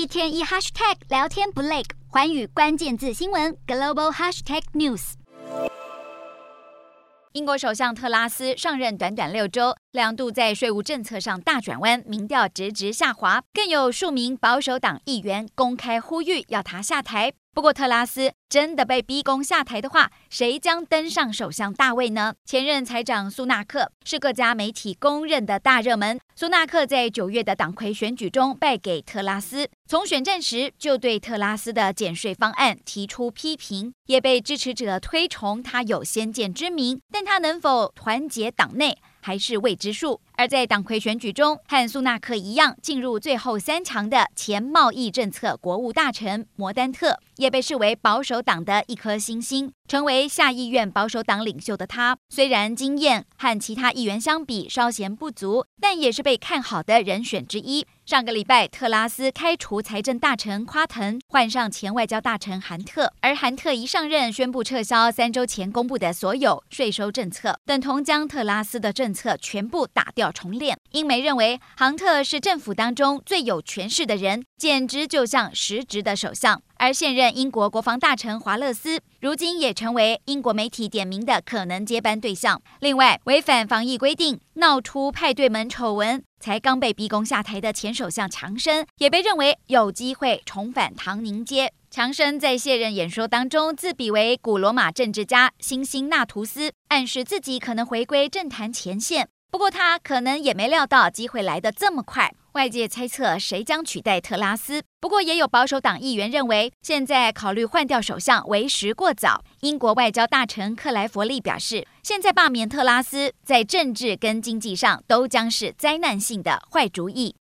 一天一 hashtag 聊天不累，环宇关键字新闻 global hashtag news。英国首相特拉斯上任短短六周，两度在税务政策上大转弯，民调直直下滑，更有数名保守党议员公开呼吁要他下台。不过，特拉斯真的被逼宫下台的话，谁将登上首相大位呢？前任财长苏纳克是各家媒体公认的大热门。苏纳克在九月的党魁选举中败给特拉斯，从选战时就对特拉斯的减税方案提出批评，也被支持者推崇他有先见之明。但他能否团结党内？还是未知数。而在党魁选举中，和苏纳克一样进入最后三强的前贸易政策国务大臣摩丹特，也被视为保守党的一颗新星。成为下议院保守党领袖的他，虽然经验和其他议员相比稍显不足，但也是被看好的人选之一。上个礼拜，特拉斯开除财政大臣夸腾，换上前外交大臣韩特，而韩特一上任，宣布撤销三周前公布的所有税收政策，等同将特拉斯的政策全部打掉重练。英媒认为，韩特是政府当中最有权势的人，简直就像实职的首相。而现任英国国防大臣华勒斯，如今也成为英国媒体点名的可能接班对象。另外，违反防疫规定，闹出派对门丑闻，才刚被逼宫下台的前首相强生，也被认为有机会重返唐宁街。强生在卸任演说当中，自比为古罗马政治家辛辛纳图斯，暗示自己可能回归政坛前线。不过，他可能也没料到机会来得这么快。外界猜测谁将取代特拉斯，不过也有保守党议员认为，现在考虑换掉首相为时过早。英国外交大臣克莱弗利表示，现在罢免特拉斯在政治跟经济上都将是灾难性的坏主意。